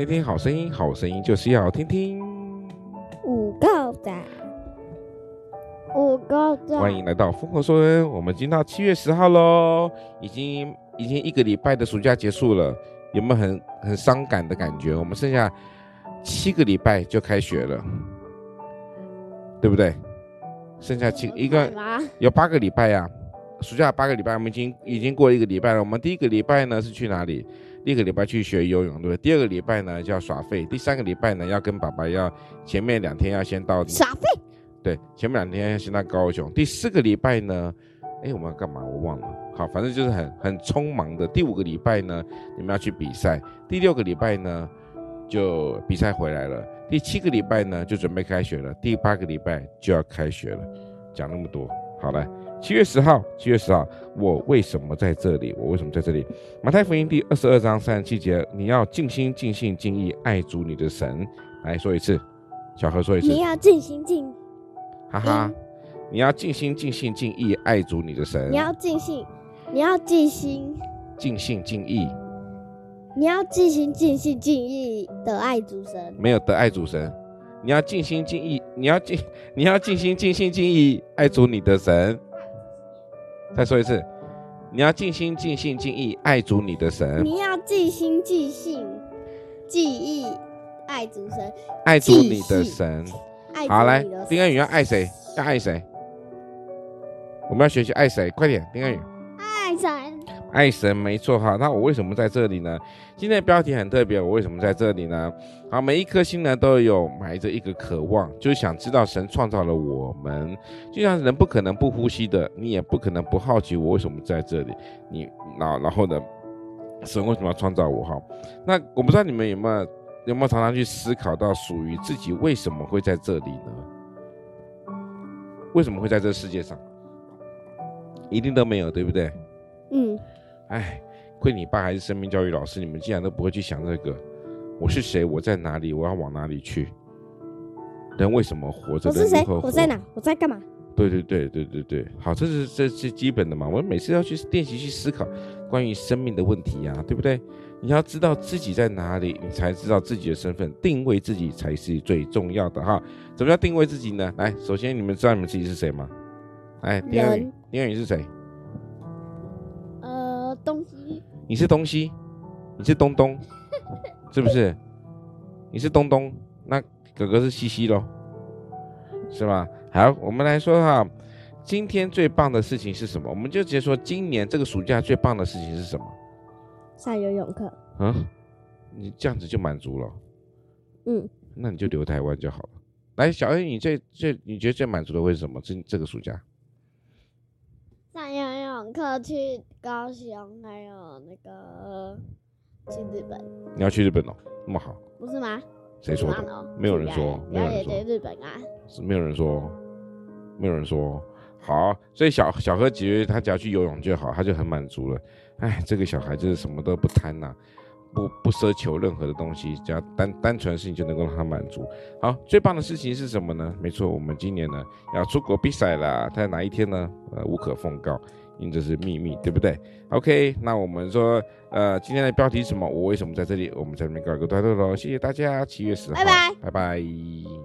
听听好声音，好声音就是要听听。五个赞，五个赞。欢迎来到疯狂说恩，我们已经到七月十号喽，已经已经一个礼拜的暑假结束了，有没有很很伤感的感觉？我们剩下七个礼拜就开学了，对不对？剩下七一个有八个礼拜呀、啊，暑假八个礼拜，我们已经已经过了一个礼拜了。我们第一个礼拜呢是去哪里？第一个礼拜去学游泳，对不对？第二个礼拜呢就要耍废，第三个礼拜呢要跟爸爸要前面两天要先到耍废，对，前面两天要先到高雄。第四个礼拜呢，哎，我们要干嘛？我忘了。好，反正就是很很匆忙的。第五个礼拜呢，你们要去比赛。第六个礼拜呢，就比赛回来了。第七个礼拜呢，就准备开学了。第八个礼拜就要开学了。讲那么多，好来。七月十号，七月十号，我为什么在这里？我为什么在这里？马太福音第二十二章三十七节，你要尽心、尽性、尽意爱主你的神。来说一次，小何说一次。你要尽心尽，哈哈，你要尽心、尽性、尽意爱主你的神。你要尽心，你要尽心，尽性尽意。你要尽心、尽性、尽意的爱主神。没有的爱主神，你要尽心尽意，你要尽，你要尽心、尽性、尽意爱主你的神。再说一次，你要尽心、尽性、尽意爱主你的神。你要尽心、尽性、尽意爱主神，爱主你的神。好，来，丁安宇要爱谁？要爱谁？我们要学习爱谁？快点，丁安宇。爱神。没错哈，那我为什么在这里呢？今天的标题很特别，我为什么在这里呢？好，每一颗心呢都有埋着一个渴望，就是想知道神创造了我们，就像人不可能不呼吸的，你也不可能不好奇我为什么在这里。你然然后呢，神为什么要创造我？哈，那我不知道你们有没有有没有常常去思考到属于自己为什么会在这里呢？为什么会在这世界上？一定都没有，对不对？嗯。哎，亏你爸还是生命教育老师，你们竟然都不会去想这个。我是谁？我在哪里？我要往哪里去？人为什么活着？我是谁？我在哪？我在干嘛？对对对对对对，好，这是这是基本的嘛。我们每次要去练习去思考关于生命的问题呀、啊，对不对？你要知道自己在哪里，你才知道自己的身份，定位自己才是最重要的哈。怎么叫定位自己呢？来，首先你们知道你们自己是谁吗？哎，第二名，第二你是谁？你是东西，你是东东，是不是？你是东东，那哥哥是西西喽，是吧？好，我们来说哈，今天最棒的事情是什么？我们就直接说，今年这个暑假最棒的事情是什么？上游泳课。啊，你这样子就满足了。嗯，那你就留台湾就好了。来，小 A，你最最你觉得最满足的会是什么？这这个暑假？上游泳课去高雄，还有那个去日本。你要去日本哦？那么好？不是吗？谁说的？没有人说。没有人说。日本啊？是没有人说。没有人说。好，所以小小何觉得他只要去游泳就好，他就很满足了。哎，这个小孩就是什么都不贪呐、啊。不不奢求任何的东西，只要单单纯的事情就能够让他满足。好，最棒的事情是什么呢？没错，我们今年呢要出国比赛了，在哪一天呢？呃，无可奉告，因为这是秘密，对不对？OK，那我们说，呃，今天的标题是什么？我为什么在这里？我们在这边告一个段落喽，谢谢大家，七月十号，拜拜，拜拜。